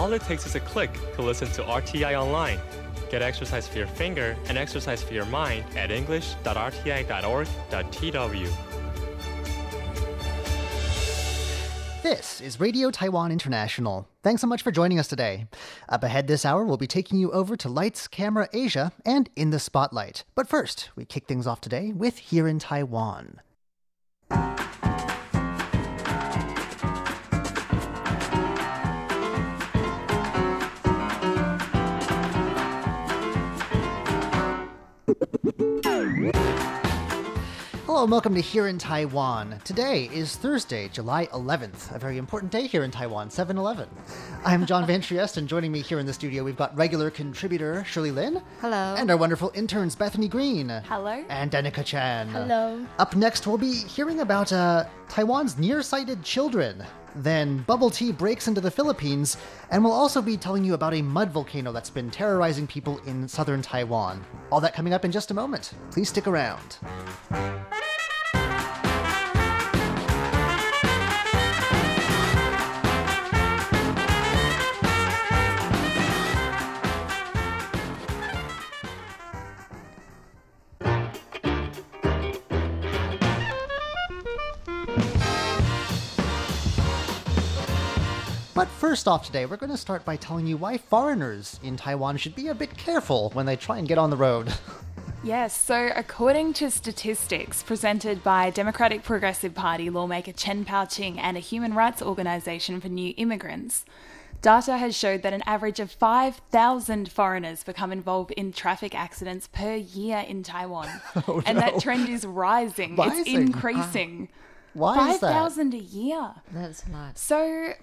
All it takes is a click to listen to RTI online. Get exercise for your finger and exercise for your mind at english.rti.org.tw. This is Radio Taiwan International. Thanks so much for joining us today. Up ahead this hour, we'll be taking you over to Lights Camera Asia and In the Spotlight. But first, we kick things off today with Here in Taiwan. Hello and welcome to Here in Taiwan. Today is Thursday, July 11th, a very important day here in Taiwan, 7 Eleven. I'm John Van Trieste, and joining me here in the studio, we've got regular contributor Shirley Lin. Hello. And our wonderful interns Bethany Green. Hello. And Danica Chan. Hello. Up next, we'll be hearing about uh, Taiwan's nearsighted children. Then bubble tea breaks into the Philippines, and we'll also be telling you about a mud volcano that's been terrorizing people in southern Taiwan. All that coming up in just a moment. Please stick around. First off today, we're going to start by telling you why foreigners in Taiwan should be a bit careful when they try and get on the road. Yes, so according to statistics presented by Democratic Progressive Party lawmaker Chen Pao-ching and a human rights organization for new immigrants, data has showed that an average of 5,000 foreigners become involved in traffic accidents per year in Taiwan. Oh, and that trend is rising. Rising? It's increasing. Why is that? 5,000 a year. That's a lot. So,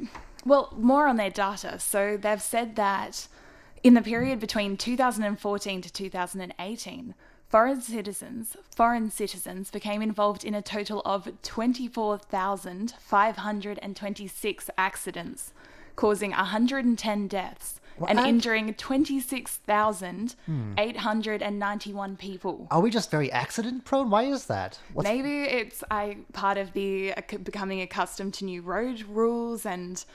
well, more on their data. So they've said that in the period between 2014 to 2018, foreign citizens, foreign citizens became involved in a total of 24,526 accidents, causing 110 deaths and injuring 26,891 people. Are we just very accident prone? Why is that? What's, Maybe it's I part of the uh, becoming accustomed to new road rules and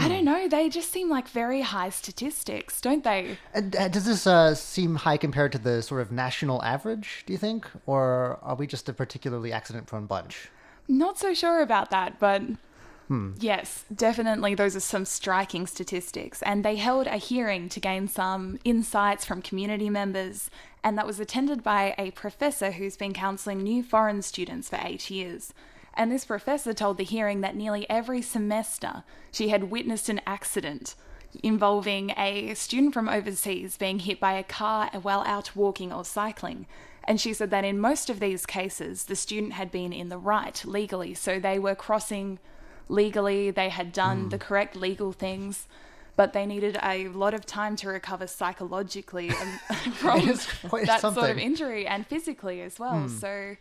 I don't know. They just seem like very high statistics, don't they? and, uh, does this uh, seem high compared to the sort of national average, do you think? Or are we just a particularly accident prone bunch? Not so sure about that, but yes, definitely those are some striking statistics. And they held a hearing to gain some insights from community members, and that was attended by a professor who's been counselling new foreign students for eight years. And this professor told the hearing that nearly every semester she had witnessed an accident involving a student from overseas being hit by a car while out walking or cycling. And she said that in most of these cases, the student had been in the right legally. So they were crossing legally, they had done the correct legal things, but they needed a lot of time to recover psychologically from that sort of injury and physically as well. So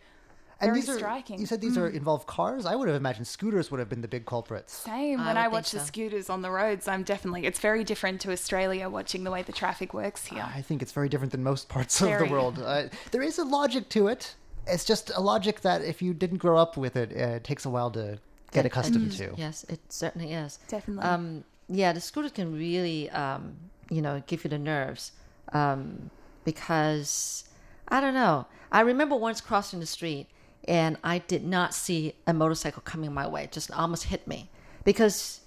And very these are, striking. You said these Mm. are involve cars? I would have imagined scooters would have been the big culprits. Same. I When I, think watch the scooters on the roads, I'm definitely, it's very different to Australia watching the way the traffic works here. I think it's very different than most parts of the world. Uh, there is a logic to it. It's just a logic that if you didn't grow up with it, uh, it takes a while to get accustomed to. Yes, it certainly is. Definitely. Um, yeah, the scooter can really, um, you know, give you the nerves um, because I don't know. I remember once crossing the street and I did not see a motorcycle coming my way. It just almost hit me because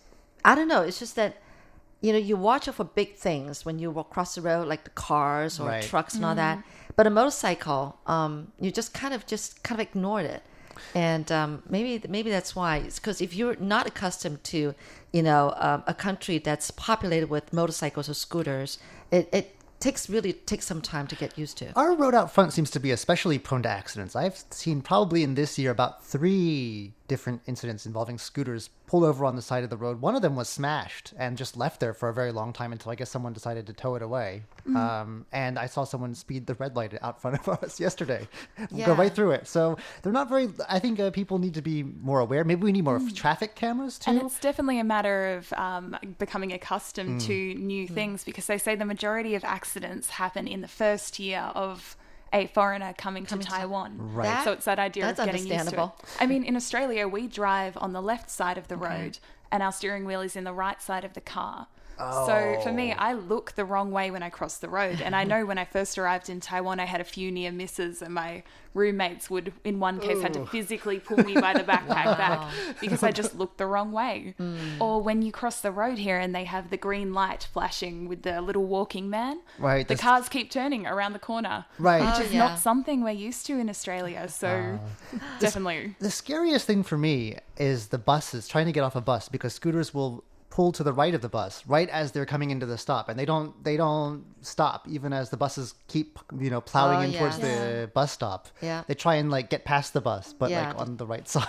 I don't know. It's just that you know you watch out for big things when you walk across the road, like the cars or Right. trucks and all that. But a motorcycle, um, you just kind of just kind of ignored it and um, maybe maybe that's why it's because if you're not accustomed to you know um, a country that's populated with motorcycles or scooters it, it takes really takes some time to get used to Our road out front seems to be especially prone to accidents. I've seen probably in this year about three different incidents involving scooters pulled over on the side of the road. One of them was smashed and just left there for a very long time until I guess someone decided to tow it away. Um, and I saw someone speed the red light out front of us yesterday, go right through it. So they're not very. I think uh, people need to be more aware. Maybe we need more traffic cameras too. And it's definitely a matter of um, becoming accustomed Mm. to new things because they say the majority of accidents happen in the first year of a foreigner coming, to Taiwan. Right. That- so it's that idea that's of getting used to it. understandable. I mean, in Australia, we drive on the left side of the road and our steering wheel is in the right side of the car. So for me, oh. I look the wrong way when I cross the road. And I know when I first arrived in Taiwan, I had a few near misses, and my roommates would, in one case, had to physically pull me by the backpack back because I just looked the wrong way. Mm. Or when you cross the road here and they have the green light flashing with the little walking man, Right, the that's- cars keep turning around the corner. Right. Which Oh, is yeah. not something we're used to in Australia. So definitely. The scariest thing for me is the buses trying to get off a bus because scooters will pull to the right of the bus right as they're coming into the stop and they don't they don't stop even as the buses keep you know plowing Oh, in towards yeah. the bus stop Yeah. they try and like get past the bus but Yeah. like on the right side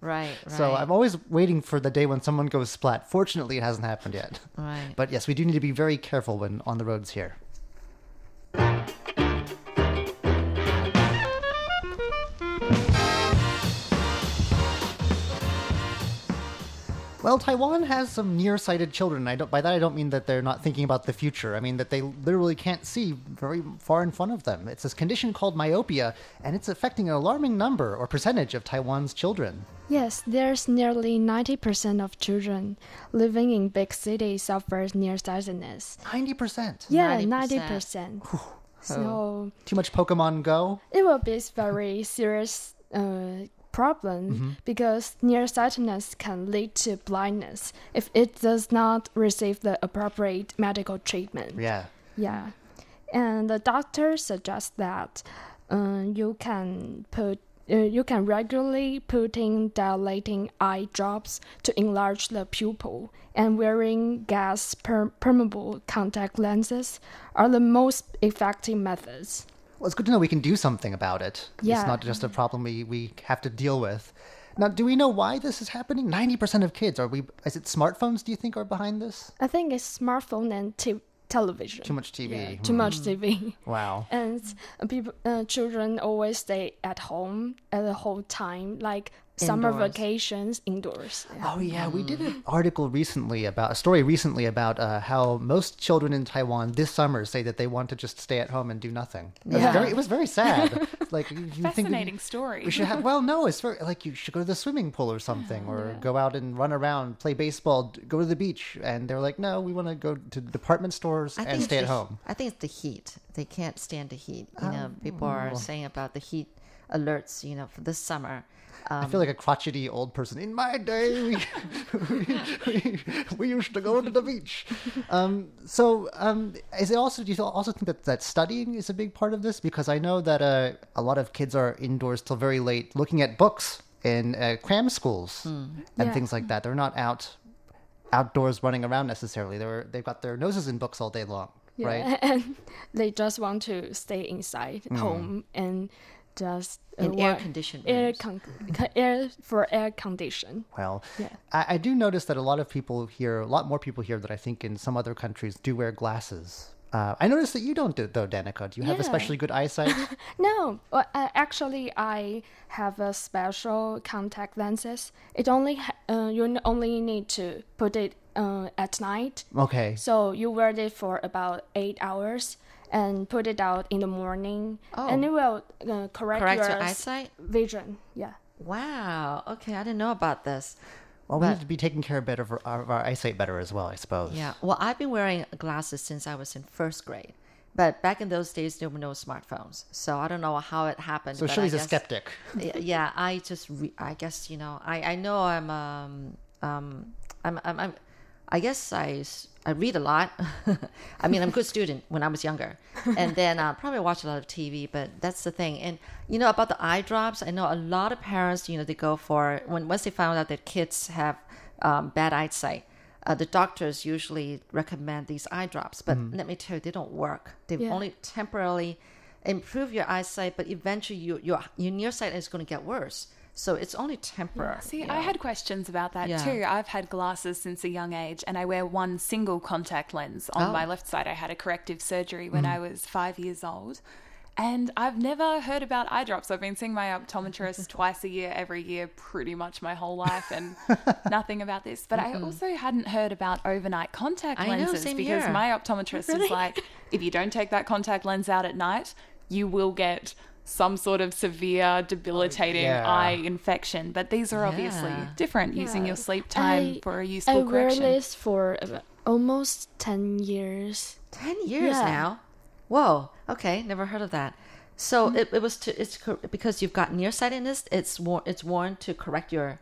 Right, right. so i'm always waiting for the day when someone goes splat fortunately it hasn't happened yet Right. but yes we do need to be very careful when on the roads here Well, Taiwan has some nearsighted children. I don't. By that, I don't mean that they're not thinking about the future. I mean that they literally can't see very far in front of them. It's this condition called myopia, and it's affecting an alarming number or percentage of Taiwan's children. Yes, there's nearly 90% of children living in big cities suffers nearsightedness. Ninety percent. Yeah, 90%. 90%. So Too much Pokemon Go. it will be very serious uh, problem because nearsightedness can lead to blindness if it does not receive the appropriate medical treatment. Yeah. Yeah, and the doctor suggests that uh, you can put uh, you can regularly put in dilating eye drops to enlarge the pupil, and wearing gas per- permeable contact lenses are the most effective methods. Well, it's good to know we can do something about it. Yeah. It's not just a problem we, we have to deal with. Now, do we know why this is happening? Ninety percent of kids are we? Is it smartphones? Do you think are behind this? I think it's smartphone and t- television. Too much TV. Yeah, too much TV. Wow. and uh, people uh, children always stay at home at the whole time like summer Indoors. vacations indoors Yeah. Oh yeah, we did an article recently about a story recently about uh, how most children in Taiwan this summer say that they want to just stay at home and do nothing. It was Yeah. very, it was very sad. like you, you think we- Fascinating story. We should have. Well, no, it's very like you should go to the swimming pool or something, or go out and run around, play baseball, go to the beach, and they're like, no, we want to go to department stores I and stay at the, home. I think it's the heat. They can't stand the heat. You know, people Oh. are saying about the heat alerts. You know, for this summer. Um, I feel like a crotchety old person. In my day, we, we, we used to go to the beach. Um, so, um, is it also? Do you also think that that studying is a big part of this? Because I know that uh, a lot of kids are indoors till very late, looking at books in uh, cram schools and Yeah. things like that. They're not out outdoors running around necessarily. They're they've got their noses in books all day long, Yeah, right? and they just want to stay inside home and just uh, In work- air-conditioned air, con- con- air for air condition Well, Yeah. I, I do notice that a lot of people here, a lot more people here that I think in some other countries do wear glasses. Uh, I noticed that you don't do though, Danica. Do you have Yeah. especially good eyesight? no well, uh, actually i have a special contact lenses it only ha- uh, you only need to put it uh, at night okay. So you wear it for about eight hours and put it out in the morning, and Oh. it will uh, correct, Correct your your eyesight? vision. Yeah. Wow. Okay, I didn't know about this. Well, we but- need to be taking care of better of our, of our eyesight better as well, I suppose. Yeah. Well, I've been wearing glasses since I was in first grade. But back in those days, there were no smartphones, so I don't know how it happened. So but Shirley's I a guess- skeptic. Yeah i just re- i guess you know i i know i'm um um i'm i'm, I'm i guess I, I read a lot. I mean i'm a good student when i was younger. And then uh, probably watch a lot of tv but that's the thing. And you know about the eye drops i know a lot of parents you know they go for when once they found out that kids have um, bad eyesight uh, the doctors usually recommend these eye drops. But let me tell you they don't work. They Yeah. only temporarily improve your eyesight, but eventually you, your your nearsight is going to get worse. So it's only temporary. See, I know. had questions about that Yeah. too. I've had glasses since a young age, and I wear one single contact lens on Oh. my left side. I had a corrective surgery when mm. I was five years old. And I've never heard about eye drops. I've been seeing my optometrist twice a year, every year, pretty much my whole life, and nothing about this. But I also hadn't heard about overnight contact I lenses same because here. my optometrist is like, if you don't take that contact lens out at night, you will get some sort of severe, debilitating yeah. eye infection. But these are obviously Yeah. different using your sleep time I- for a useful wear correction. this for almost 10 years. Ten years Yeah. now. Whoa. Okay, never heard of that. So Mm-hmm. it, it was to it's because you've got nearsightedness. It's worn it's worn to correct your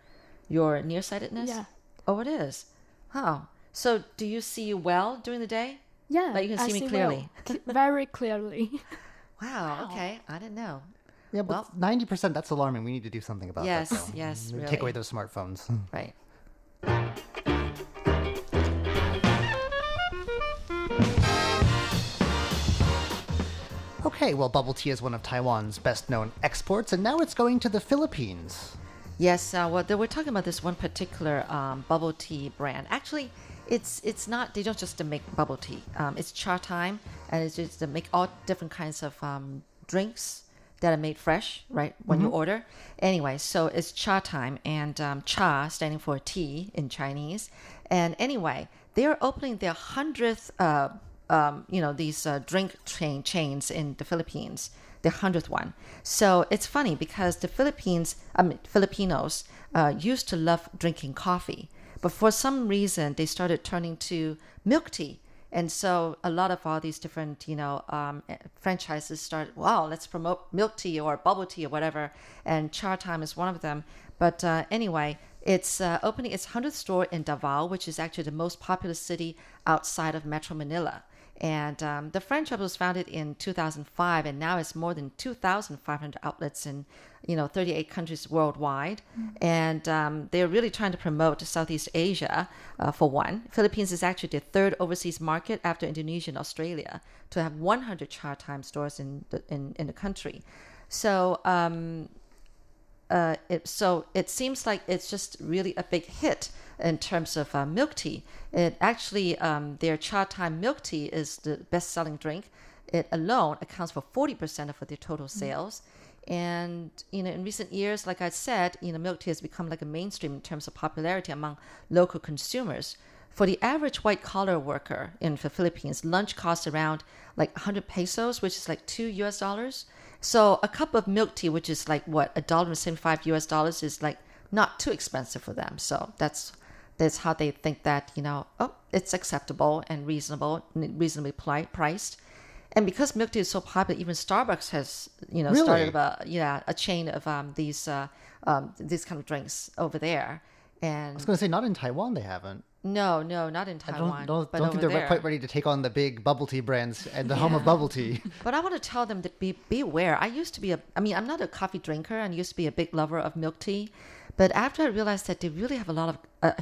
your nearsightedness. Yeah. Oh, it is. Oh, so do you see well during the day? Yeah. Like you can I see me well. clearly. C- Very clearly. Wow. Okay, I didn't know. Yeah, but ninety percent that's alarming. We need to do something about Yes, that. though. yes, Take away those smartphones. Right. Okay, well, bubble tea is one of Taiwan's best known exports, and now it's going to the Philippines. Yes, uh, well, they we're talking about this one particular um, bubble tea brand. Actually, it's it's not. They don't just make bubble tea. Um, it's Chatime, and it's just to make all different kinds of um, drinks that are made fresh, right? When you order. Anyway, so it's Chatime, and um, cha standing for tea in Chinese. And anyway, they are opening their hundredth. Uh, um, you know these uh, drink chain chains in the Philippines, the hundredth one. So it's funny because the Philippines, I mean Filipinos, uh, used to love drinking coffee, but for some reason they started turning to milk tea, and so a lot of all these different you know um, eh, franchises started. Wow, let's promote milk tea or bubble tea or whatever, and Chatime is one of them. But uh, anyway, it's uh, opening its 100th store in Davao, which is actually the most populous city outside of Metro Manila. And um, the franchise was founded in 2005, and now it's more than 2,500 outlets in, you know, 38 countries worldwide. And um, they're really trying to promote Southeast Asia uh, for one. Philippines is actually the third overseas market after Indonesia and Australia to have 100 Chatime stores in the in, in the country. So um, uh, it, so it seems like it's just really a big hit in terms of uh, milk tea. It actually, um, their Chatime milk tea is the best selling drink. It alone accounts for 40% of their total sales. And, you know, in recent years, like I said, you know, milk tea has become like a mainstream in terms of popularity among local consumers. For the average white collar worker in the Philippines, lunch costs around like 100 pesos, which is like two US dollars. So a cup of milk tea, which is like what a dollar and seventy five US dollars, is like not too expensive for them. So that's that's how they think that you know oh it's acceptable and reasonable, reasonably pli- priced. And because milk tea is so popular, even Starbucks has you know Really? started a yeah a chain of um, these uh, um, these kind of drinks over there. And I was going to say, not in Taiwan, they haven't. No, no, not in I Taiwan. don't, don't, but don't think they're there. quite ready to take on the big bubble tea brands and the home of bubble tea. But I want to tell them to be beware. I used to be a, I mean, I'm not a coffee drinker and used to be a big lover of milk tea. But after I realized that they really have a lot of a,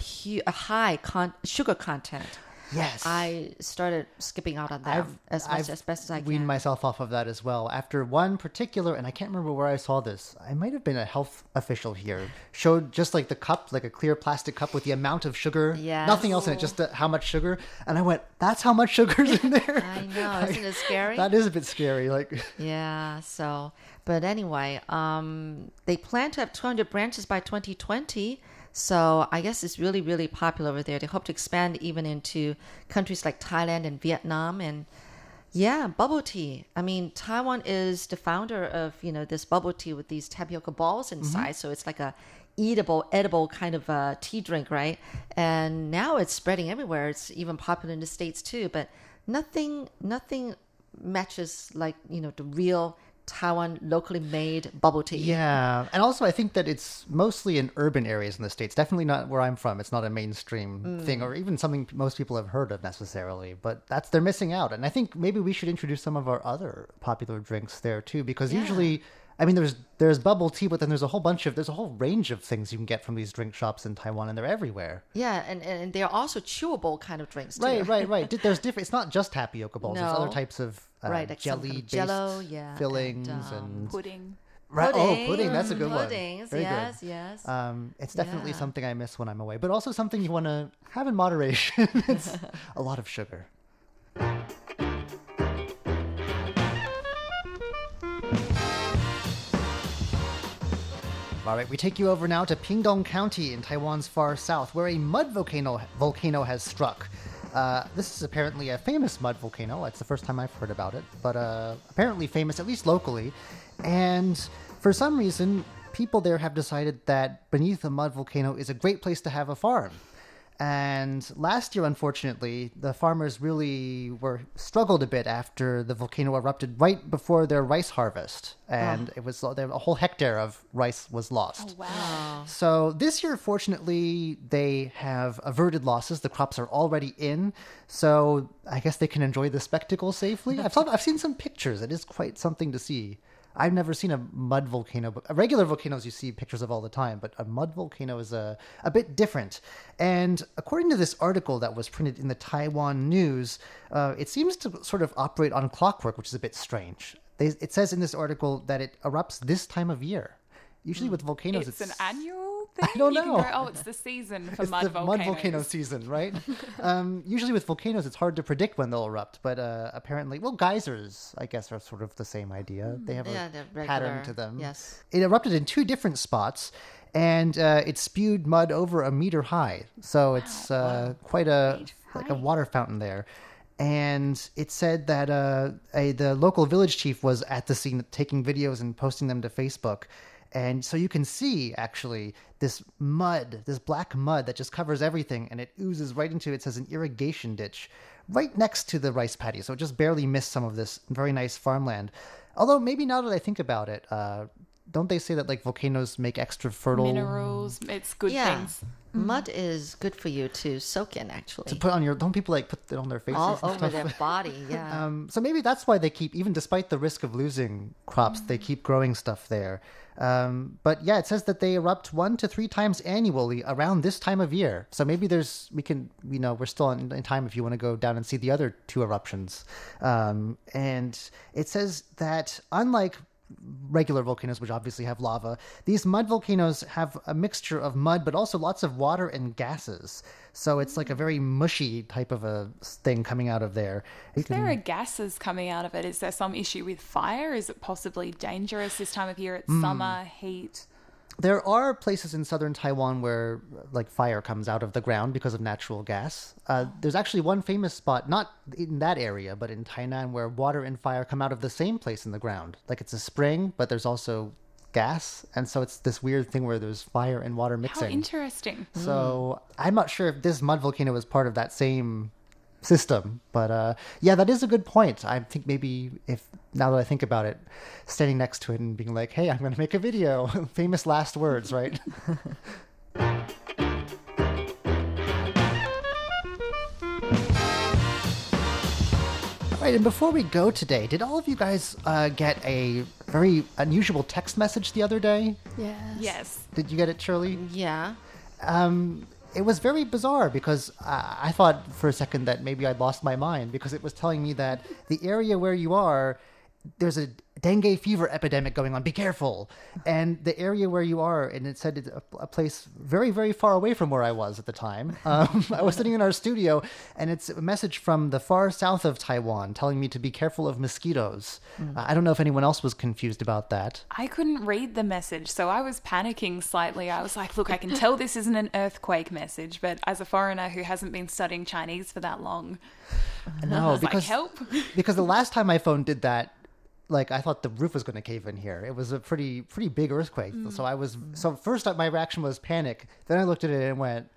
a high con- sugar content, Yes. I started skipping out on them as much as best as I can. weaned myself off of that as well. After one particular, and I can't remember where I saw this. I might have been a health official here. Showed just like the cup, like a clear plastic cup with the amount of sugar, Yes. nothing else in it, just the, how much sugar. And I went, "That's how much sugar's in there." I know, isn't it scary? that is a bit scary. Like, Yeah. So, but anyway, um, they plan to have 200 branches by 2020. So I guess it's really, really popular over there. They hope to expand even into countries like Thailand and Vietnam. And yeah, bubble tea. I mean, Taiwan is the founder of you know this bubble tea with these tapioca balls inside. So it's like a eatable, edible kind of uh, tea drink, right? And now it's spreading everywhere. It's even popular in the states too. But nothing, nothing matches like you know the real Taiwan locally made bubble tea. yeah, and also I think that it's mostly in urban areas in the states. Definitely not where I'm from. It's not a mainstream Mm. thing, or even something most people have heard of necessarily. But that's they're missing out. And I think maybe we should introduce some of our other popular drinks there too, because usually. I mean, there's there's bubble tea, but then there's a whole bunch of there's a whole range of things you can get from these drink shops in Taiwan, and they're everywhere. Yeah, and, and they're also chewable kind of drinks too. Right, right, right. There's different. It's not just tapioca balls. There's other types of uh, Right, like some kind of jelly-based jello, yeah, and, fillings um, and, Pudding. Right- Pudding. Oh, pudding. That's a good one. Puddings, Very yes, good. yes. Um, it's definitely Yeah. something I miss when I'm away, but also something you want to have in moderation. it's a lot of sugar. All right, we take you over now to Pingtung County in Taiwan's far south, where a mud volcano volcano has struck. Uh, this is apparently a famous mud volcano. It's the first time I've heard about it, but uh, apparently famous, at least locally. And for some reason, people there have decided that beneath a mud volcano is a great place to have a farm. And last year, unfortunately, the farmers really were struggled a bit after the volcano erupted right before their rice harvest, and it was a whole hectare of rice was lost. Oh, wow. So this year, fortunately, they have averted losses. The crops are already in, so I guess they can enjoy the spectacle safely. I've I've seen some pictures. It is quite something to see. I've never seen a mud volcano, but regular volcanoes you see pictures of all the time, but a mud volcano is a, a bit different. And according to this article that was printed in the Taiwan News, uh, it seems to sort of operate on clockwork, which is a bit strange. They, it says in this article that it erupts this time of year. Usually with volcanoes, It's, an annual thing. I don't You can know. go, oh, it's the season for it's mud the volcanoes. mud volcano season, right? um, usually with volcanoes, it's hard to predict when they'll erupt, but uh, apparently, well, geysers, I guess, are sort of the same idea. They have Yeah, a they're pattern to them. Yes. It erupted in two different spots, and uh, it spewed mud over a meter high. So it's uh, quite a like a water fountain there. And it said that uh, a, the local village chief was at the scene taking videos and posting them to Facebook. And so you can see actually this mud, this black mud that just covers everything, and it oozes right into it says an irrigation ditch right next to the rice paddy. So it just barely missed some of this very nice farmland. Although maybe now that I think about it, uh, don't they say that like volcanoes make extra fertile Minerals, it's good yeah. things. Mud is good for you to soak in, actually. to put on your? Don't people like put it on their faces? All and over stuff? their body, yeah. Um, so maybe that's why they keep, even despite the risk of losing crops, they keep growing stuff there. Um, but yeah, it says that they erupt one to three times annually around this time of year. So maybe there's, we can, you know, we're still in, in time if you want to go down and see the other two eruptions. Um, and it says that unlike regular volcanoes, which obviously have lava, these mud volcanoes have a mixture of mud, but also lots of water and gases. So it's like a very mushy type of a thing coming out of there. If there are gases coming out of it, is there some issue with fire? Is it possibly dangerous this time of year? It's Hmm. summer, heat. There are places in southern Taiwan where like fire comes out of the ground because of natural gas. Uh, there's actually one famous spot, not in that area, but in Tainan, where water and fire come out of the same place in the ground. Like it's a spring, but there's also gas, and so it's this weird thing where there's fire and water mixing. How interesting. So I'm not sure if this mud volcano is part of that same system, but uh, yeah, that is a good point. I think maybe if now that I think about it, standing next to it and being like, "Hey, I'm going to make a video," famous last words, right? Right, and before we go today, did all of you guys uh, get a very unusual text message the other day? Yes. Yes. Did you get it, Shirley? yeah. um, it was very bizarre because uh, I thought for a second that maybe I'd lost my mind because it was telling me that the area where you are, there's a dengue fever epidemic going on. Be careful. And the area where you are, and it said it's a, a place very, very far away from where I was at the time. Um, I was sitting in our studio, and it's a message from the far south of Taiwan telling me to be careful of mosquitoes. Uh, I don't know if anyone else was confused about that. I couldn't read the message, so I was panicking slightly. I was like, look, I can tell this isn't an earthquake message, but as a foreigner who hasn't been studying Chinese for that long, No, I was like, because help. because the last time my phone did that, like I thought the roof was going to cave in here. It was a pretty pretty big earthquake. Mm. So I was mm. so first my reaction was panic. Then I looked at it and went,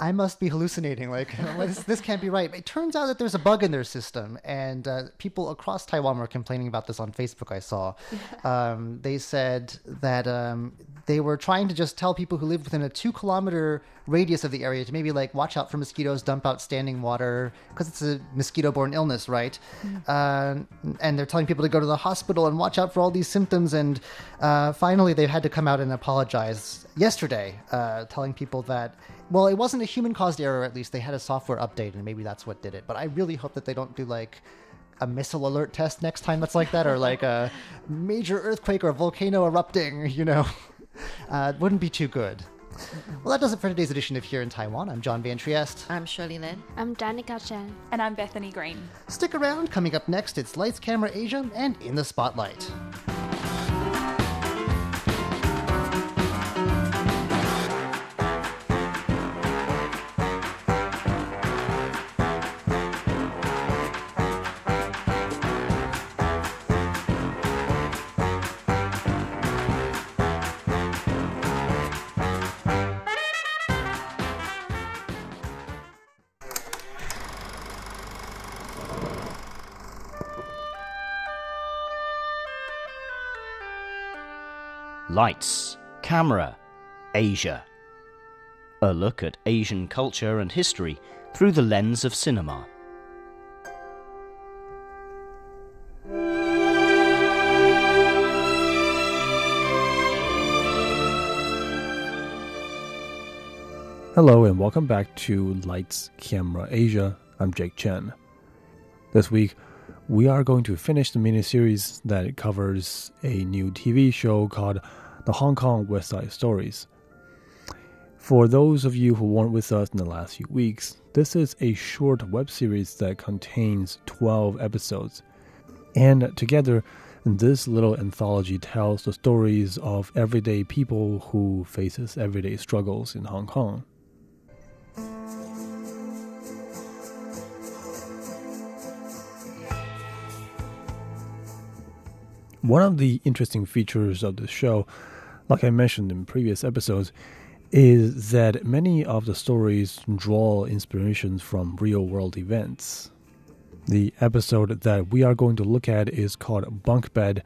I must be hallucinating. Like this, this can't be right. It turns out that there's a bug in their system, and uh, people across Taiwan were complaining about this on Facebook. I saw. Um, they said that um, they were trying to just tell people who live within a two kilometer radius of the area to maybe like watch out for mosquitoes, dump out standing water because it's a mosquito-borne illness, right? Uh, and they're telling people to go to the hospital and watch out for all these symptoms. And uh, finally, they've had to come out and apologize yesterday, uh, telling people that well, it wasn't a human-caused error. At least they had a software update, and maybe that's what did it. But I really hope that they don't do like a missile alert test next time that's like that, or like a major earthquake or volcano erupting. You know, uh, it wouldn't be too good. Well, that does it for today's edition of Here in Taiwan. I'm John Van Trieste. I'm Shirley Lin. I'm Danica Chen. And I'm Bethany Green. Stick around. Coming up next, it's Lights, Camera, Asia, and In the Spotlight. Lights, Camera, Asia. A look at Asian culture and history through the lens of cinema. Hello and welcome back to Lights Camera Asia. I'm Jake Chen. This week, we are going to finish the miniseries that covers a new TV show called The Hong Kong West Side Stories. For those of you who weren't with us in the last few weeks, this is a short web series that contains 12 episodes. And together, this little anthology tells the stories of everyday people who faces everyday struggles in Hong Kong. One of the interesting features of the show, like I mentioned in previous episodes, is that many of the stories draw inspirations from real world events. The episode that we are going to look at is called Bunk Bed,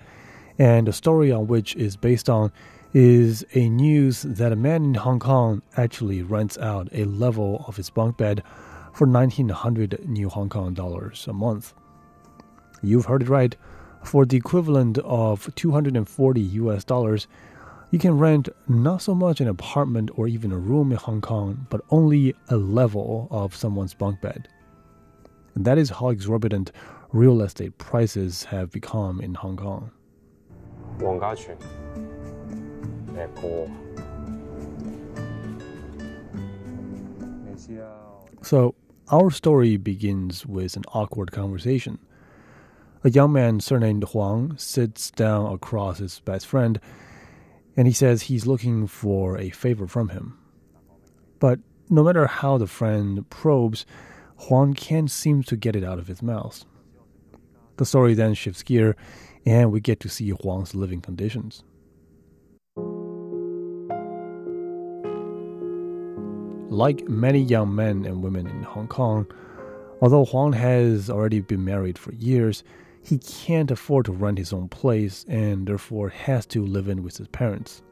and the story on which is based on is a news that a man in Hong Kong actually rents out a level of his bunk bed for 1900 new Hong Kong dollars a month. You've heard it right for the equivalent of 240 US dollars, you can rent not so much an apartment or even a room in Hong Kong, but only a level of someone's bunk bed. And that is how exorbitant real estate prices have become in Hong Kong. So, our story begins with an awkward conversation. A young man surnamed Huang sits down across his best friend and he says he's looking for a favor from him. But no matter how the friend probes, Huang can't seem to get it out of his mouth. The story then shifts gear and we get to see Huang's living conditions. Like many young men and women in Hong Kong, although Huang has already been married for years, he can't afford to rent his own place and therefore has to live in with his parents.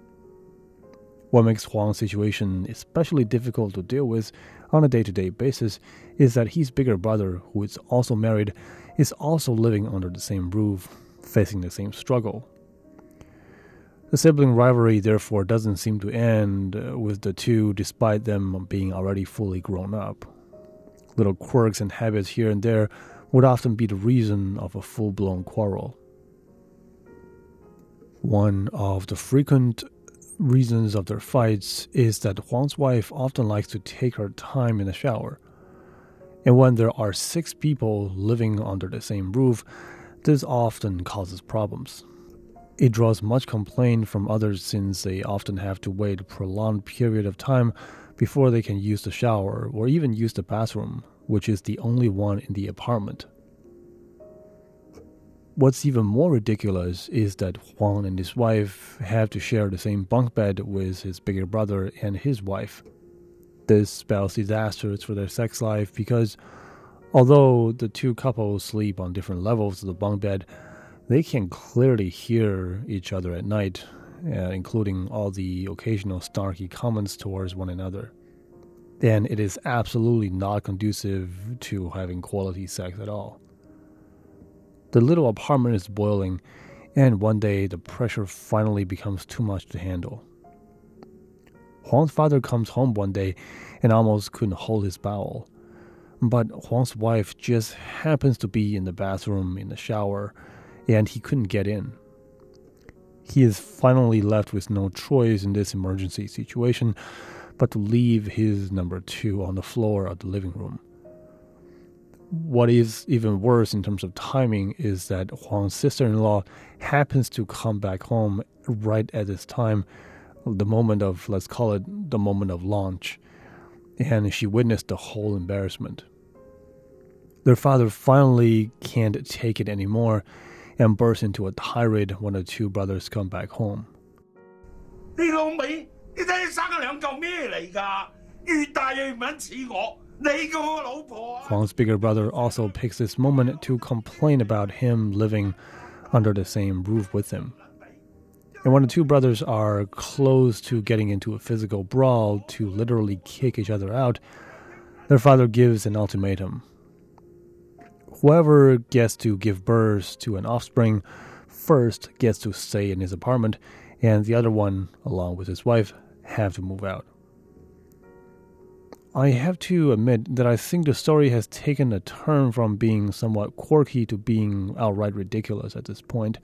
What makes Huang's situation especially difficult to deal with on a day to day basis is that his bigger brother, who is also married, is also living under the same roof, facing the same struggle. The sibling rivalry, therefore, doesn't seem to end with the two despite them being already fully grown up. Little quirks and habits here and there would often be the reason of a full blown quarrel. One of the frequent reasons of their fights is that Huang's wife often likes to take her time in the shower. And when there are six people living under the same roof, this often causes problems. It draws much complaint from others since they often have to wait a prolonged period of time before they can use the shower or even use the bathroom, which is the only one in the apartment. What's even more ridiculous is that Huang and his wife have to share the same bunk bed with his bigger brother and his wife. This spells disasters for their sex life because although the two couples sleep on different levels of the bunk bed, they can clearly hear each other at night, uh, including all the occasional snarky comments towards one another then it is absolutely not conducive to having quality sex at all. The little apartment is boiling, and one day the pressure finally becomes too much to handle. Huang's father comes home one day and almost couldn't hold his bowel. But Huang's wife just happens to be in the bathroom in the shower, and he couldn't get in. He is finally left with no choice in this emergency situation but to leave his number two on the floor of the living room. What is even worse in terms of timing is that Huang's sister in law happens to come back home right at this time, the moment of, let's call it the moment of launch, and she witnessed the whole embarrassment. Their father finally can't take it anymore and burst into a tirade when the two brothers come back home. Huang's bigger brother also picks this moment to complain about him living under the same roof with him. And when the two brothers are close to getting into a physical brawl to literally kick each other out, their father gives an ultimatum. Whoever gets to give birth to an offspring first gets to stay in his apartment, and the other one, along with his wife, have to move out. I have to admit that I think the story has taken a turn from being somewhat quirky to being outright ridiculous at this point.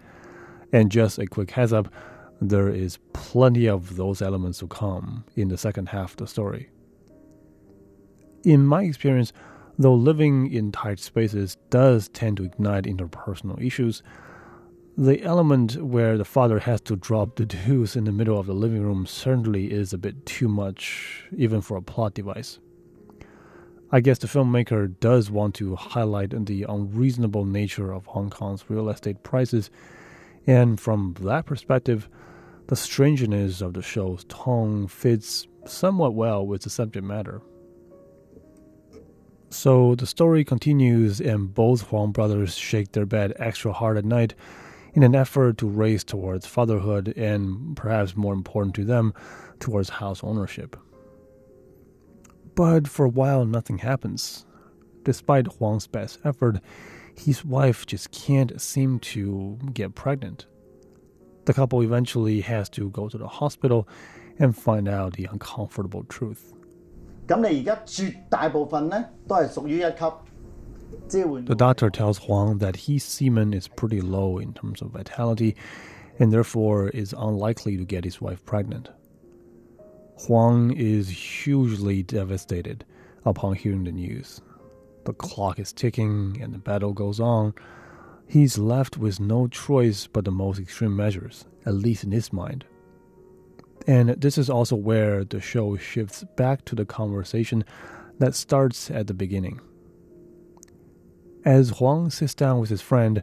And just a quick heads up, there is plenty of those elements to come in the second half of the story. In my experience, though living in tight spaces does tend to ignite interpersonal issues, the element where the father has to drop the deuce in the middle of the living room certainly is a bit too much, even for a plot device. I guess the filmmaker does want to highlight the unreasonable nature of Hong Kong's real estate prices, and from that perspective, the strangeness of the show's tone fits somewhat well with the subject matter. So the story continues, and both Huang brothers shake their bed extra hard at night in an effort to race towards fatherhood and, perhaps more important to them, towards house ownership. But for a while, nothing happens. Despite Huang's best effort, his wife just can't seem to get pregnant. The couple eventually has to go to the hospital and find out the uncomfortable truth. The doctor tells Huang that his semen is pretty low in terms of vitality and therefore is unlikely to get his wife pregnant. Huang is hugely devastated upon hearing the news. The clock is ticking and the battle goes on. He's left with no choice but the most extreme measures, at least in his mind. And this is also where the show shifts back to the conversation that starts at the beginning. As Huang sits down with his friend,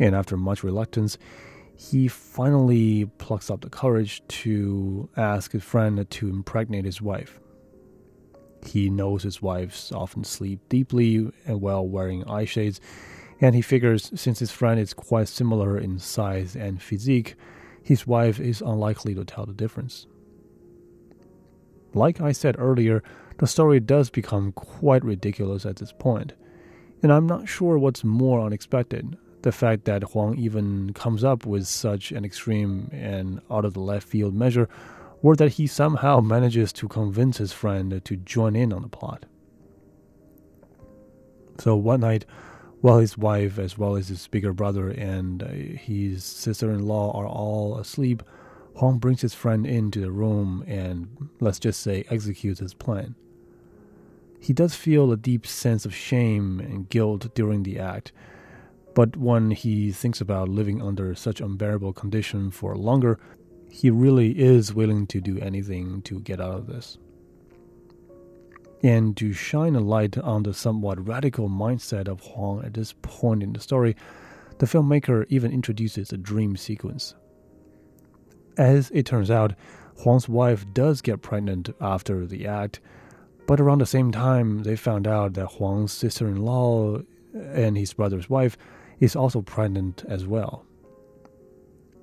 and after much reluctance, he finally plucks up the courage to ask his friend to impregnate his wife. He knows his wives often sleep deeply and while wearing eye shades, and he figures since his friend is quite similar in size and physique, his wife is unlikely to tell the difference. Like I said earlier, the story does become quite ridiculous at this point, and I'm not sure what's more unexpected the fact that Huang even comes up with such an extreme and out of the left field measure, or that he somehow manages to convince his friend to join in on the plot. So one night, while his wife, as well as his bigger brother and uh, his sister in law, are all asleep, Huang brings his friend into the room and, let's just say, executes his plan. He does feel a deep sense of shame and guilt during the act, but when he thinks about living under such unbearable condition for longer, he really is willing to do anything to get out of this and to shine a light on the somewhat radical mindset of Huang at this point in the story, the filmmaker even introduces a dream sequence. As it turns out, Huang's wife does get pregnant after the act, but around the same time, they found out that Huang's sister in law and his brother's wife is also pregnant as well.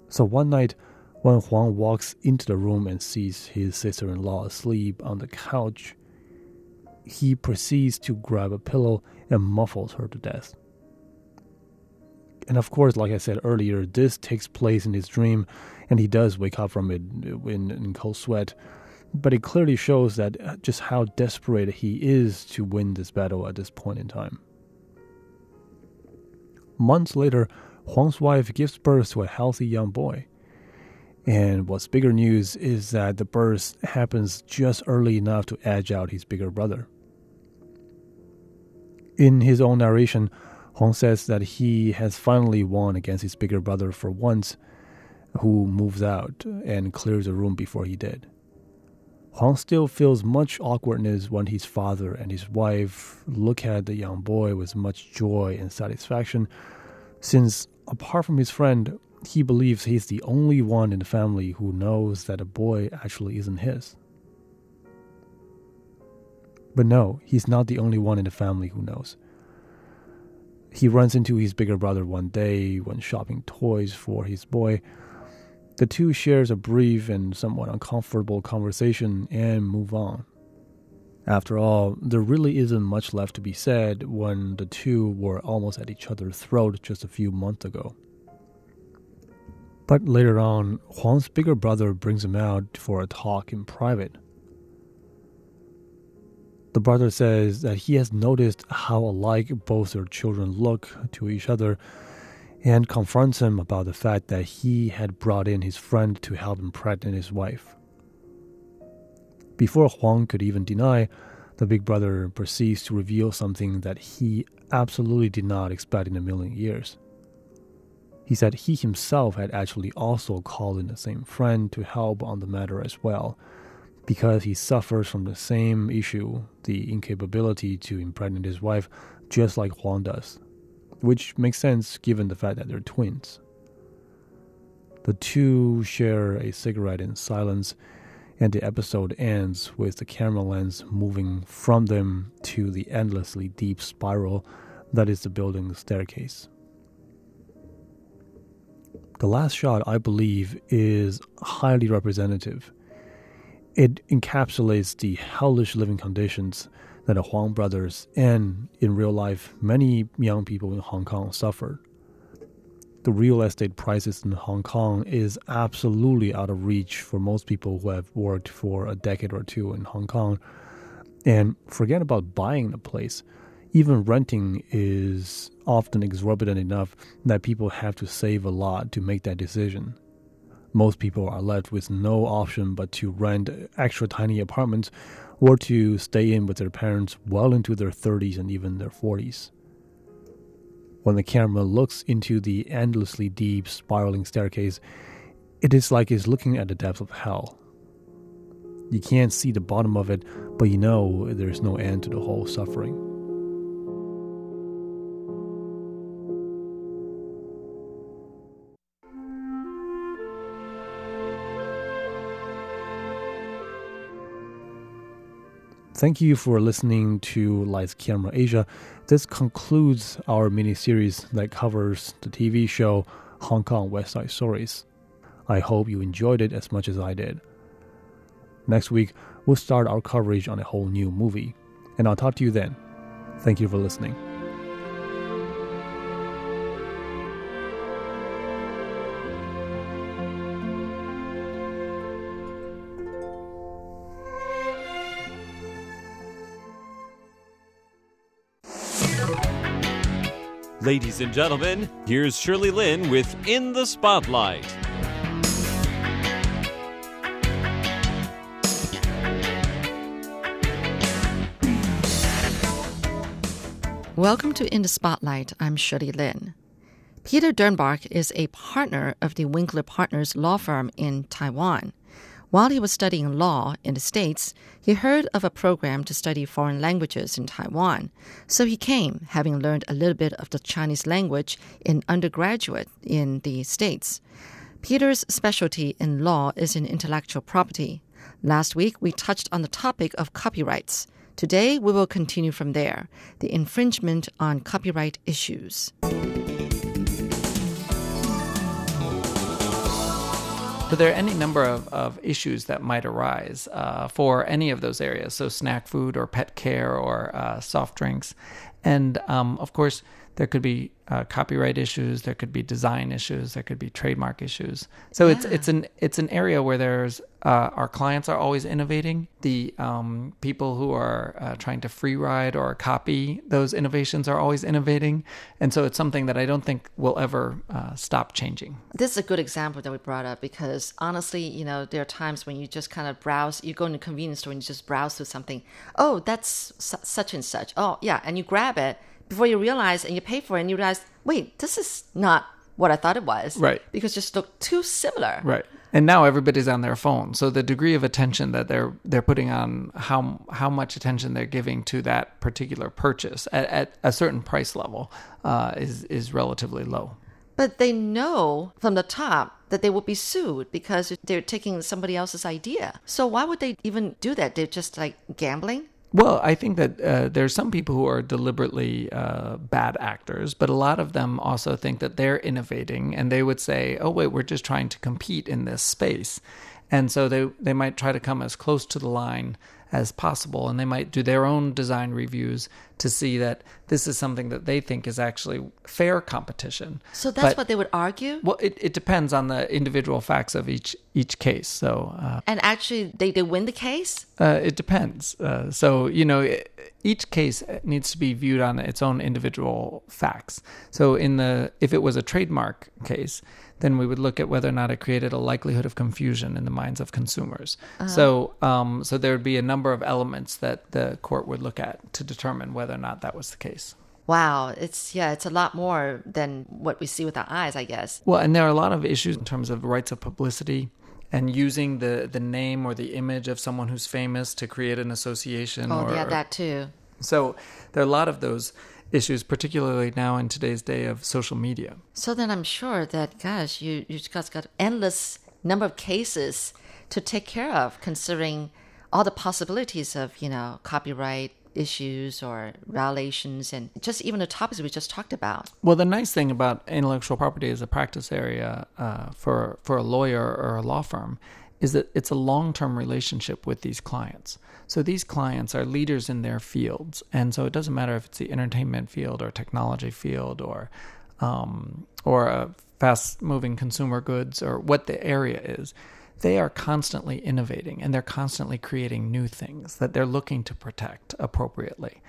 So one night, when Huang walks into the room and sees his sister in law asleep on the couch, he proceeds to grab a pillow and muffles her to death. And of course, like I said earlier, this takes place in his dream, and he does wake up from it in, in cold sweat. But it clearly shows that uh, just how desperate he is to win this battle at this point in time. Months later, Huang's wife gives birth to a healthy young boy. And what's bigger news is that the birth happens just early enough to edge out his bigger brother. In his own narration, Huang says that he has finally won against his bigger brother for once, who moves out and clears the room before he did. Huang still feels much awkwardness when his father and his wife look at the young boy with much joy and satisfaction, since apart from his friend, he believes he's the only one in the family who knows that a boy actually isn't his. But no, he's not the only one in the family who knows. He runs into his bigger brother one day when shopping toys for his boy, The two shares a brief and somewhat uncomfortable conversation and move on. After all, there really isn't much left to be said when the two were almost at each other's throat just a few months ago. But later on, Huang's bigger brother brings him out for a talk in private. The brother says that he has noticed how alike both their children look to each other and confronts him about the fact that he had brought in his friend to help him impregnate his wife. Before Huang could even deny, the big brother proceeds to reveal something that he absolutely did not expect in a million years. He said he himself had actually also called in the same friend to help on the matter as well, because he suffers from the same issue, the incapability to impregnate his wife, just like Huang does which makes sense given the fact that they're twins. The two share a cigarette in silence, and the episode ends with the camera lens moving from them to the endlessly deep spiral that is the building's staircase. The last shot, I believe, is highly representative. It encapsulates the hellish living conditions that the Huang brothers and in real life many young people in Hong Kong suffered. The real estate prices in Hong Kong is absolutely out of reach for most people who have worked for a decade or two in Hong Kong. And forget about buying a place. Even renting is often exorbitant enough that people have to save a lot to make that decision. Most people are left with no option but to rent extra tiny apartments or to stay in with their parents well into their 30s and even their 40s. When the camera looks into the endlessly deep, spiraling staircase, it is like it's looking at the depths of hell. You can't see the bottom of it, but you know there's no end to the whole suffering. Thank you for listening to Lights Camera Asia. This concludes our mini series that covers the TV show Hong Kong West Side Stories. I hope you enjoyed it as much as I did. Next week, we'll start our coverage on a whole new movie, and I'll talk to you then. Thank you for listening. Ladies and gentlemen, here's Shirley Lin with In the Spotlight. Welcome to In the Spotlight. I'm Shirley Lin. Peter Dernbach is a partner of the Winkler Partners law firm in Taiwan. While he was studying law in the States, he heard of a program to study foreign languages in Taiwan. So he came, having learned a little bit of the Chinese language in undergraduate in the States. Peter's specialty in law is in intellectual property. Last week, we touched on the topic of copyrights. Today, we will continue from there the infringement on copyright issues. So there are any number of, of issues that might arise uh, for any of those areas. So snack food or pet care or uh, soft drinks. And um, of course, there could be uh, copyright issues, there could be design issues, there could be trademark issues. So yeah. it's it's an it's an area where there's uh, our clients are always innovating. The um, people who are uh, trying to free ride or copy those innovations are always innovating, and so it's something that I don't think will ever uh, stop changing. This is a good example that we brought up because honestly, you know, there are times when you just kind of browse. You go in a convenience store and you just browse through something. Oh, that's su- such and such. Oh, yeah, and you grab it before you realize and you pay for it and you realize, wait, this is not what I thought it was. Right. Because it just looked too similar. Right. And now everybody's on their phone. So the degree of attention that they're they're putting on how how much attention they're giving to that particular purchase at, at a certain price level uh, is is relatively low. But they know from the top that they will be sued because they're taking somebody else's idea. So why would they even do that? They're just like gambling. Well, I think that uh, are some people who are deliberately uh, bad actors, but a lot of them also think that they're innovating, and they would say, "Oh, wait, we're just trying to compete in this space," and so they they might try to come as close to the line as possible, and they might do their own design reviews to see that this is something that they think is actually fair competition. So that's But- what they would argue. Well, it, it depends on the individual facts of each each case. So uh, And actually, they, they win the case. uh, it depends. Uh, so you know, e- each case needs to be viewed on its own individual facts. So in the if it was a trademark case, then we would look at whether or not it created a likelihood of confusion in the minds of consumers. So um, so there would be a number of elements that the court would look at to determine whether or not that was the case. Wow, it's yeah, it's a lot more than what we see with our eyes, I guess. Well, and there are a lot of issues in terms of rights of publicity and using the, the name or the image of someone who's famous to create an association. Oh, or, yeah, that too. So there are a lot of those issues, particularly now in today's day of social media. So then I'm sure that gosh, you you guys got endless number of cases to take care of, considering all the possibilities of you know copyright issues or violations, and just even the topics we just talked about. Well, the nice thing about intellectual property as a practice area uh, for for a lawyer or a law firm is that it's a long term relationship with these clients. So these clients are leaders in their fields, and so it doesn't matter if it's the entertainment field or technology field or um, or a fast moving consumer goods or what the area is. They are constantly innovating and they're constantly creating new things that they're looking to protect appropriately.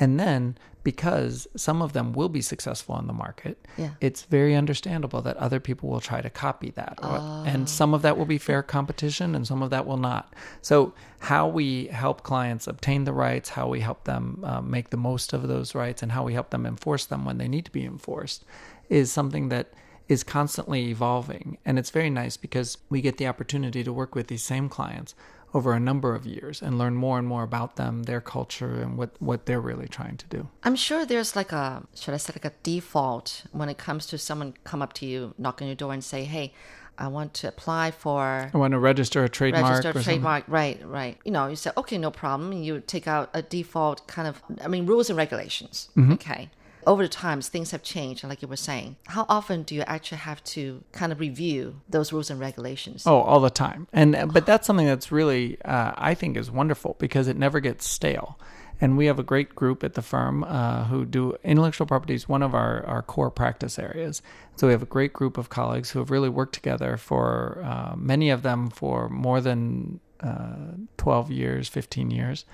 And then, because some of them will be successful on the market, Yeah. it's very understandable that other people will try to copy that. Or- And some of that will be fair competition and some of that will not. So, how we help clients obtain the rights, how we help them uh, make the most of those rights, and how we help them enforce them when they need to be enforced is something that is constantly evolving. And it's very nice because we get the opportunity to work with these same clients over a number of years and learn more and more about them, their culture, and what, what they're really trying to do. I'm sure there's like a should I say like a default when it comes to someone come up to you, knock on your door, and say, "Hey, I want to apply for I want to register a trademark register something. trademark." Right, right. You know, you say, "Okay, no problem." You take out a default kind of, I mean, rules and regulations. Mm-hmm. Okay. Over the times, things have changed, like you were saying. How often do you actually have to kind of review those rules and regulations? Oh, all the time. And but that's something that's really uh, I think is wonderful because it never gets stale. And we have a great group at the firm uh, who do intellectual property is one of our, our core practice areas. So we have a great group of colleagues who have really worked together for uh, many of them for more than uh, 12 years, 15 years.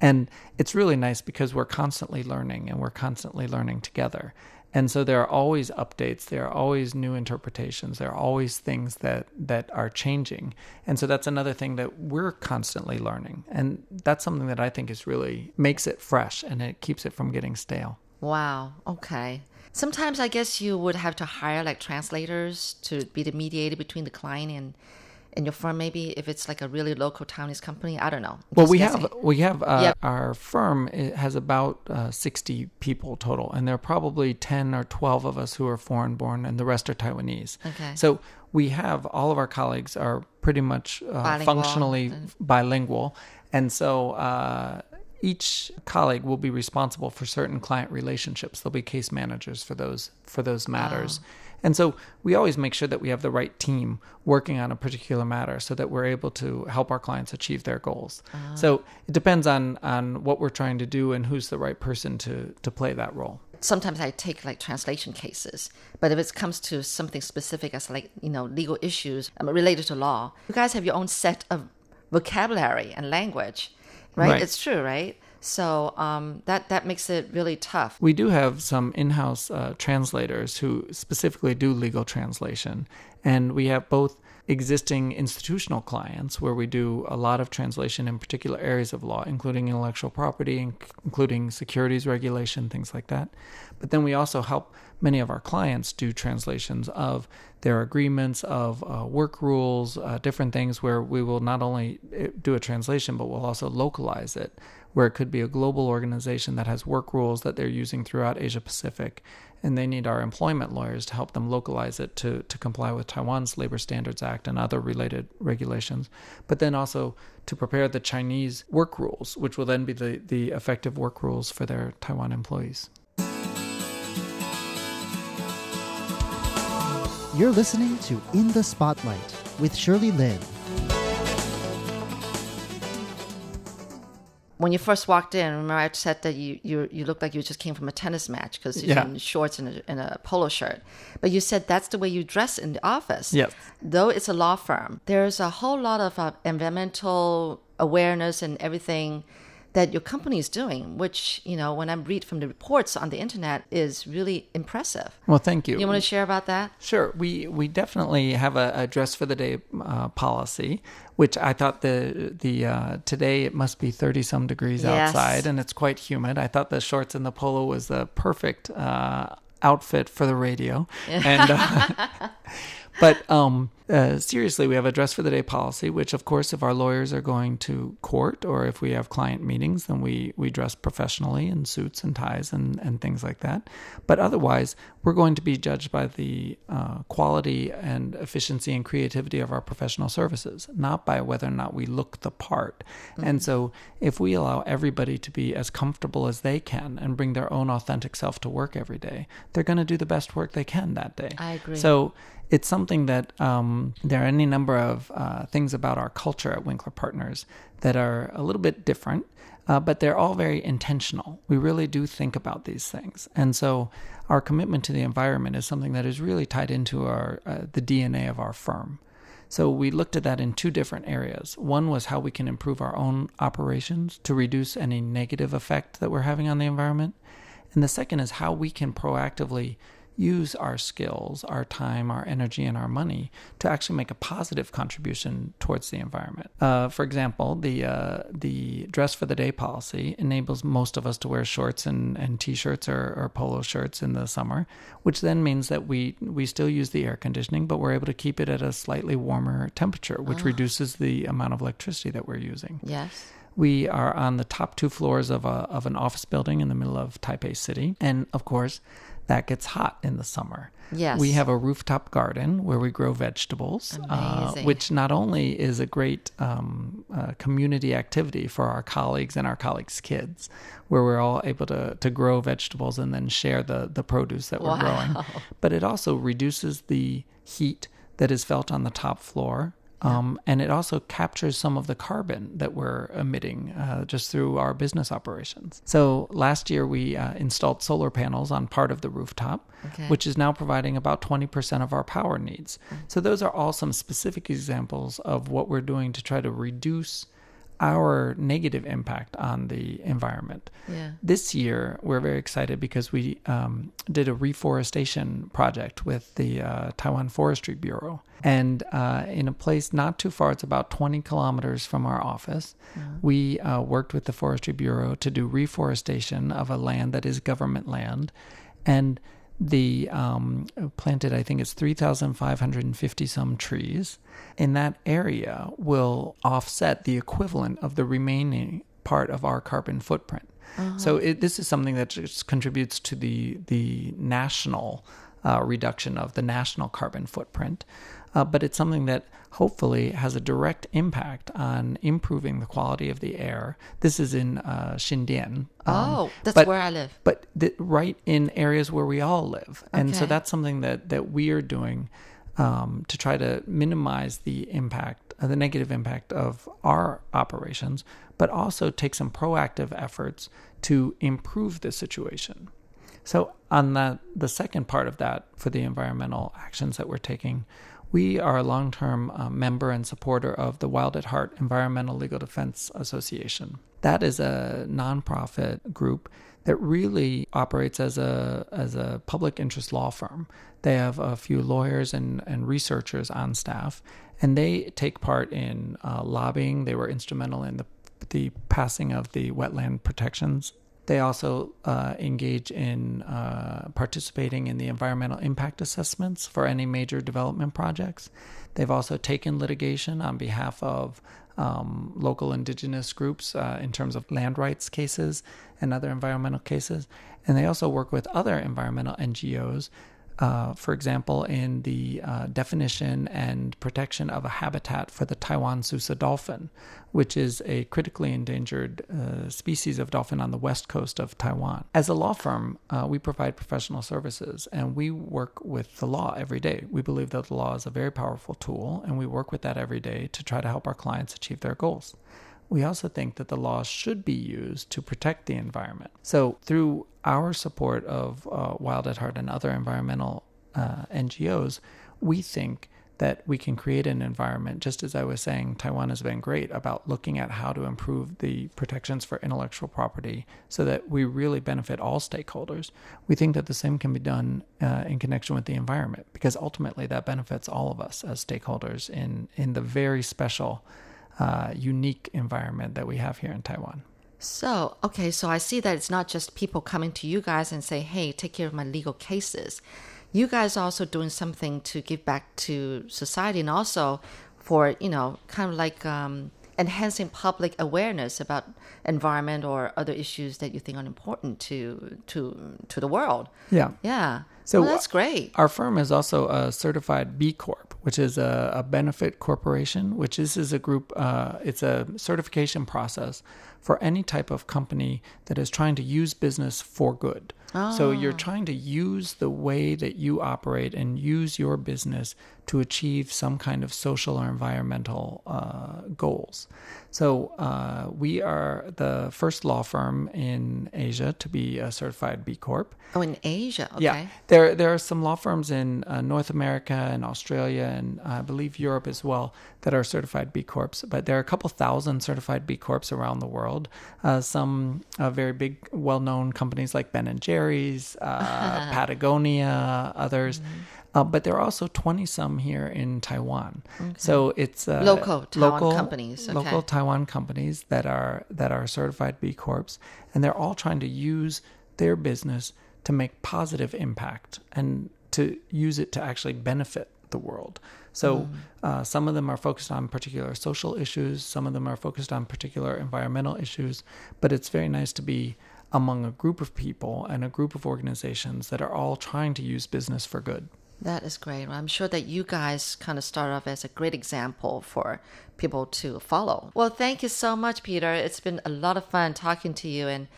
And it's really nice because we're constantly learning and we're constantly learning together. And so there are always updates, there are always new interpretations, there are always things that, that are changing. And so that's another thing that we're constantly learning. And that's something that I think is really makes it fresh and it keeps it from getting stale. Wow. Okay. Sometimes I guess you would have to hire like translators to be the mediator between the client and and your firm. Maybe if it's like a really local Taiwanese company, I don't know. I'm Well, we guessing. have we have uh, Yep. our firm it has about uh, sixty people total, and there are probably ten or twelve of us who are foreign born, and the rest are Taiwanese. Okay. So we have all of our colleagues are pretty much uh, Bilingual. functionally bilingual, and so. Uh, each colleague will be responsible for certain client relationships. There'll be case managers for those for those matters. And so we always make sure that we have the right team working on a particular matter so that we're able to help our clients achieve their goals. So it depends on on what we're trying to do and who's the right person to to play that role. sometimes I take like translation cases, but if it comes to something specific as like you know legal issues um, related to law, you guys have your own set of vocabulary and language, right? Right. It's true, right? So um, that that makes it really tough. We do have some in-house uh, translators who specifically do legal translation, and we have both existing institutional clients where we do a lot of translation in particular areas of law, including intellectual property, including securities regulation, things like that. But then we also help many of our clients do translations of their agreements, of uh, work rules, uh, different things where we will not only uh, do a translation, but we'll also localize it where it could be a global organization that has work rules that they're using throughout Asia Pacific, and they need our employment lawyers to help them localize it to, to comply with Taiwan's Labor Standards Act and other related regulations, but then also to prepare the Chinese work rules, which will then be the, the effective work rules for their Taiwan employees. You're listening to In the Spotlight with Shirley Lin. When you first walked in, remember I said that you you, you looked like you just came from a tennis match because you're Yeah. in shorts and a, and a polo shirt. But you said that's the way you dress in the office. Yes. Though it's a law firm, there's a whole lot of uh, environmental awareness and everything that your company is doing, which you know when I read from the reports on the internet is really impressive. Well, thank you. You want to share about that? Sure, we we definitely have a, a dress for the day uh, policy, which I thought the the uh, today it must be thirty some degrees Yes. outside and it's quite humid. I thought the shorts and the polo was the perfect uh, outfit for the radio, and uh, but um, uh, seriously, we have a dress for the day policy, which of course, if our lawyers are going to court or if we have client meetings, then we we dress professionally in suits and ties and and things like that. But otherwise, we're going to be judged by the uh, quality and efficiency and creativity of our professional services, not by whether or not we look the part. And so, if we allow everybody to be as comfortable as they can and bring their own authentic self to work every day, they're going to do the best work they can that day. I agree. So it's something that um, there are any number of uh, things about our culture at Winkler Partners that are a little bit different, uh, but they're all very intentional. We really do think about these things, and so our commitment to the environment is something that is really tied into our uh, the DNA of our firm. So we looked at that in two different areas. One was how we can improve our own operations to reduce any negative effect that we're having on the environment. And the second is how we can proactively use our skills, our time, our energy, and our money to actually make a positive contribution towards the environment. Uh, for example, the uh, the dress for the day policy enables most of us to wear shorts and, and t-shirts or, or polo shirts in the summer, which then means that we we still use the air conditioning, but we're able to keep it at a slightly warmer temperature, which reduces the amount of electricity that we're using. Yes. We are on the top two floors of a of an office building in the middle of Taipei City, and of course, that gets hot in the summer. Yes. We have a rooftop garden where we grow vegetables, uh, which not only is a great um, uh, community activity for our colleagues and our colleagues' kids, where we're all able to, to grow vegetables and then share the, the produce that we're growing, but it also reduces the heat that is felt on the top floor. Um, and it also captures some of the carbon that we're emitting uh, just through our business operations. So last year we uh, installed solar panels on part of the rooftop, Okay. which is now providing about 20% of our power needs. So those are all some specific examples of what we're doing to try to reduce our negative impact on the environment. Yeah. This year, we're very excited because we um, did a reforestation project with the uh, Taiwan Forestry Bureau. And uh, in a place not too far, it's about 20 kilometers from our office, we uh, worked with the Forestry Bureau to do reforestation of a land that is government land. And the um, planted, I think it's 3,550 some trees. In that area will offset the equivalent of the remaining part of our carbon footprint. So it, this is something that just contributes to the the national uh, reduction of the national carbon footprint, uh, but it's something that hopefully has a direct impact on improving the quality of the air. This is in uh, Xindian. um, Oh, that's but- where I live. but the, right in areas where we all live. And so that's something that, that we are doing um, to try to minimize the impact, uh, the negative impact of our operations, but also take some proactive efforts to improve the situation. So, on that, the second part of that for the environmental actions that we're taking, we are a long term uh, member and supporter of the Wild at Heart Environmental Legal Defense Association. That is a nonprofit group that really operates as a as a public interest law firm. They have a few lawyers and, and researchers on staff, and they take part in uh, lobbying. They were instrumental in the the passing of the wetland protections they also uh, engage in uh, participating in the environmental impact assessments for any major development projects. They've also taken litigation on behalf of um, local indigenous groups uh, in terms of land rights cases and other environmental cases. And they also work with other environmental NGOs uh, for example, in the uh, definition and protection of a habitat for the Taiwan Sousa dolphin, which is a critically endangered uh, species of dolphin on the west coast of Taiwan. As a law firm, uh, we provide professional services and we work with the law every day. We believe that the law is a very powerful tool, and we work with that every day to try to help our clients achieve their goals we also think that the law should be used to protect the environment. So, through our support of uh, Wild at Heart and other environmental uh, NGOs, we think that we can create an environment, just as I was saying, Taiwan has been great about looking at how to improve the protections for intellectual property so that we really benefit all stakeholders. We think that the same can be done uh, in connection with the environment because ultimately that benefits all of us as stakeholders in, in the very special uh, unique environment that we have here in Taiwan. So, okay, so I see that it's not just people coming to you guys and say, hey, take care of my legal cases. You guys are also doing something to give back to society and also for, you know, kind of like um, enhancing public awareness about environment or other issues that you think are important to to to the world. Yeah. Yeah. So well, that's great. Our firm is also a certified B Corp, which is a, a benefit corporation. Which is is a group. Uh, it's a certification process for any type of company that is trying to use business for good. Oh. So you're trying to use the way that you operate and use your business to achieve some kind of social or environmental uh, goals. So uh, we are the first law firm in Asia to be a certified B Corp. Oh, in Asia, okay. Yeah, there there are some law firms in uh, North America and Australia and I believe Europe as well that are certified B Corps. But there are a couple thousand certified B Corps around the world. Uh, some uh, very big, well-known companies like Ben and Jerry's, uh, Patagonia, others. Mm-hmm. Uh, but there are also 20 some here in Taiwan. Okay. So it's uh, local Taiwan local, companies, okay. local Taiwan companies that are that are certified B Corps, and they're all trying to use their business to make positive impact and to use it to actually benefit the world. So mm. uh, some of them are focused on particular social issues, some of them are focused on particular environmental issues, but it's very nice to be among a group of people and a group of organizations that are all trying to use business for good. That is great. I'm sure that you guys kind of start off as a great example for people to follow. Well, thank you so much, Peter. It's been a lot of fun talking to you and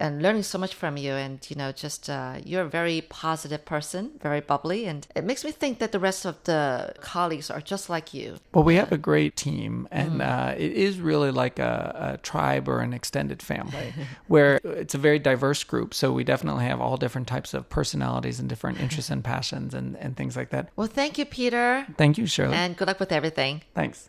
and learning so much from you. And, you know, just uh, you're a very positive person, very bubbly. And it makes me think that the rest of the colleagues are just like you. Well, we have a great team, and mm. uh, it is really like a, a, tribe or an extended family where it's a very diverse group. So we definitely have all different types of personalities and different interests and passions and, and things like that. Well, thank you, Peter. Thank you, Shirley. And good luck with everything. Thanks.